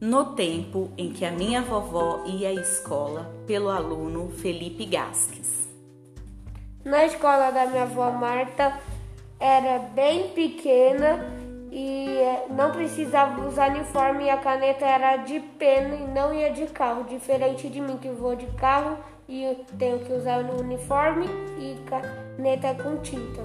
no tempo em que a minha vovó ia à escola, pelo aluno Felipe Gasques. Na escola da minha avó Marta era bem pequena e eh, não precisava usar uniforme e a caneta era de pena e não ia de carro, diferente de mim que vou de carro e tenho que usar uniforme e caneta com tinta.